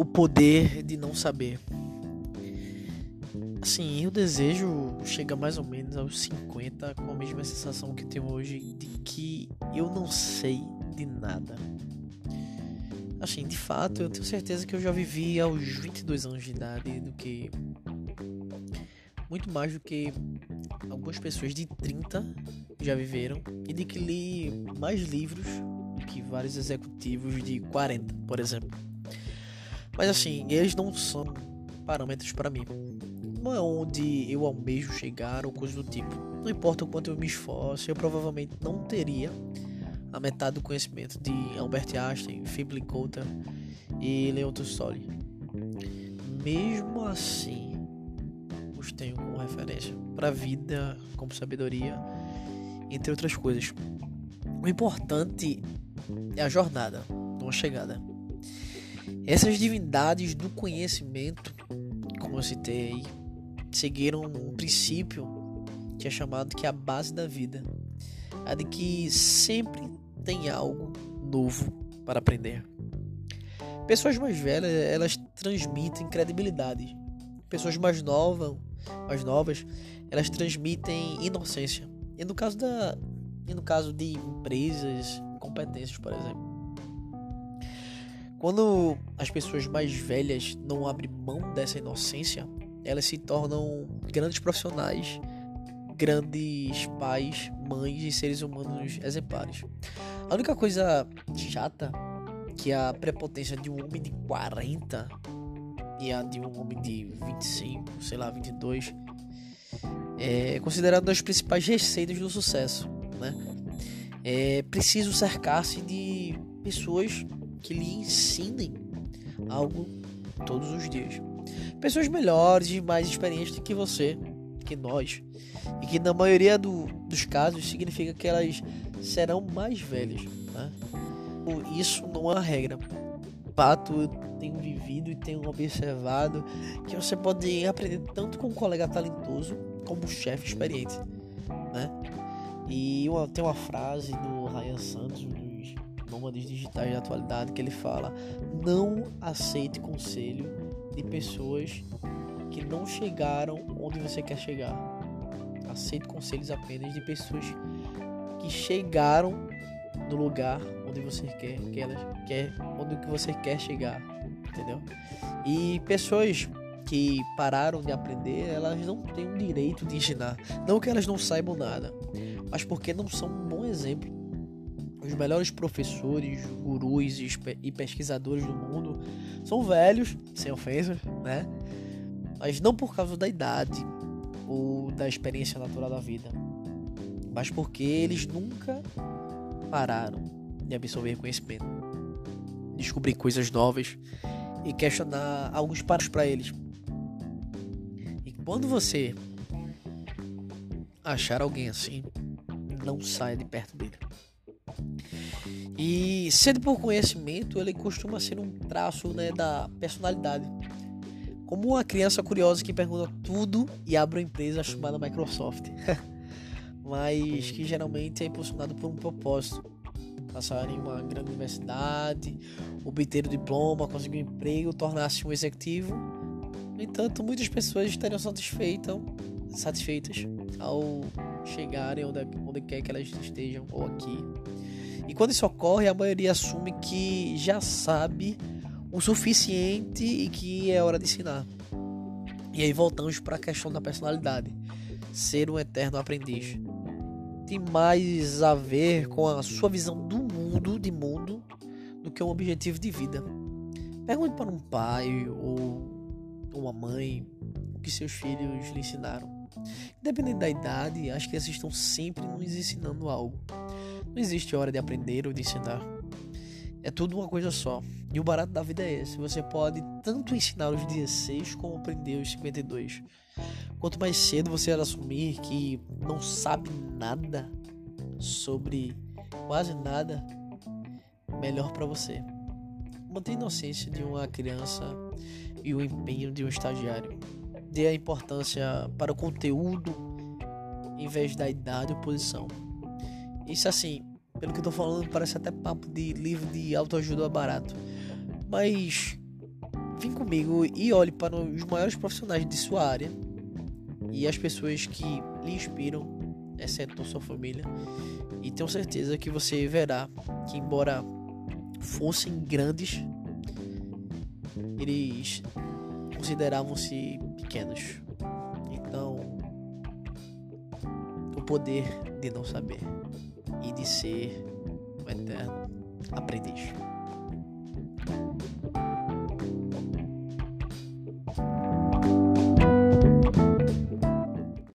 o poder de não saber. Assim, eu desejo chegar mais ou menos aos 50 com a mesma sensação que tenho hoje de que eu não sei de nada. Assim, de fato, eu tenho certeza que eu já vivi aos 22 anos de idade do que muito mais do que algumas pessoas de 30 já viveram e de que li mais livros que vários executivos de 40, por exemplo. Mas assim, eles não são parâmetros para mim. Não é onde eu almejo chegar ou coisa do tipo. Não importa o quanto eu me esforço, eu provavelmente não teria a metade do conhecimento de Albert Einstein, Philip Coulter e Leon Tolstói. Mesmo assim, os tenho como referência para a vida, como sabedoria, entre outras coisas. O importante é a jornada, não a chegada. Essas divindades do conhecimento, como eu citei aí, seguiram um princípio que é chamado que é a base da vida, a de que sempre tem algo novo para aprender. Pessoas mais velhas, elas transmitem credibilidade. Pessoas mais novas, mais novas, elas transmitem inocência. E no caso da e no caso de empresas, competências, por exemplo. Quando as pessoas mais velhas não abrem mão dessa inocência, elas se tornam grandes profissionais, grandes pais, mães e seres humanos exemplares. A única coisa chata que a prepotência de um homem de 40 e a de um homem de 25, sei lá, 22 é considerado uma das principais receitas do sucesso, né? É preciso cercar-se de pessoas que lhe ensinem algo todos os dias. Pessoas melhores e mais experientes do que você, que nós. E que na maioria do, dos casos significa que elas serão mais velhas. Né? Isso não é uma regra. Pato, eu tenho vivido e tenho observado que você pode aprender tanto com um colega talentoso como um chefe experiente. Né? E uma, tem uma frase do Ryan Santos, nômades digitais da atualidade que ele fala: não aceite conselho de pessoas que não chegaram onde você quer chegar. Aceite conselhos apenas de pessoas que chegaram no lugar onde você quer que elas quer onde que você quer chegar, entendeu? E pessoas que pararam de aprender, elas não têm o direito de ensinar. Não que elas não saibam nada, mas porque não são um bom exemplo os melhores professores, gurus e pesquisadores do mundo são velhos, sem ofensa, né? Mas não por causa da idade ou da experiência natural da vida, mas porque eles nunca pararam de absorver conhecimento, descobrir coisas novas e questionar alguns passos para eles. E quando você achar alguém assim, não saia de perto dele. E sede por conhecimento, ele costuma ser um traço né, da personalidade. Como uma criança curiosa que pergunta tudo e abre uma empresa chamada Microsoft. Mas que geralmente é impulsionado por um propósito. Passar em uma grande universidade, obter o diploma, conseguir um emprego, tornar-se um executivo. No entanto, muitas pessoas estariam satisfeitas, satisfeitas ao chegarem onde, onde quer que elas estejam, ou aqui, e quando isso ocorre, a maioria assume que já sabe o suficiente e que é hora de ensinar. E aí voltamos para a questão da personalidade. Ser um eterno aprendiz. Tem mais a ver com a sua visão do mundo, de mundo, do que um objetivo de vida. Pergunte para um pai ou uma mãe o que seus filhos lhe ensinaram. Independente da idade, as crianças estão sempre nos ensinando algo. Não existe hora de aprender ou de ensinar. É tudo uma coisa só. E o barato da vida é esse. Você pode tanto ensinar os 16 como aprender os 52. Quanto mais cedo você assumir que não sabe nada sobre quase nada, melhor para você. Mantenha a inocência de uma criança e o empenho de um estagiário. Dê a importância para o conteúdo em vez da idade ou posição. Isso assim, pelo que eu tô falando, parece até papo de livro de autoajuda barato. Mas vem comigo e olhe para os maiores profissionais de sua área e as pessoas que lhe inspiram, exceto sua família. E tenho certeza que você verá que, embora fossem grandes, eles consideravam-se pequenos. Então, o poder de não saber e de ser um eterno aprendiz.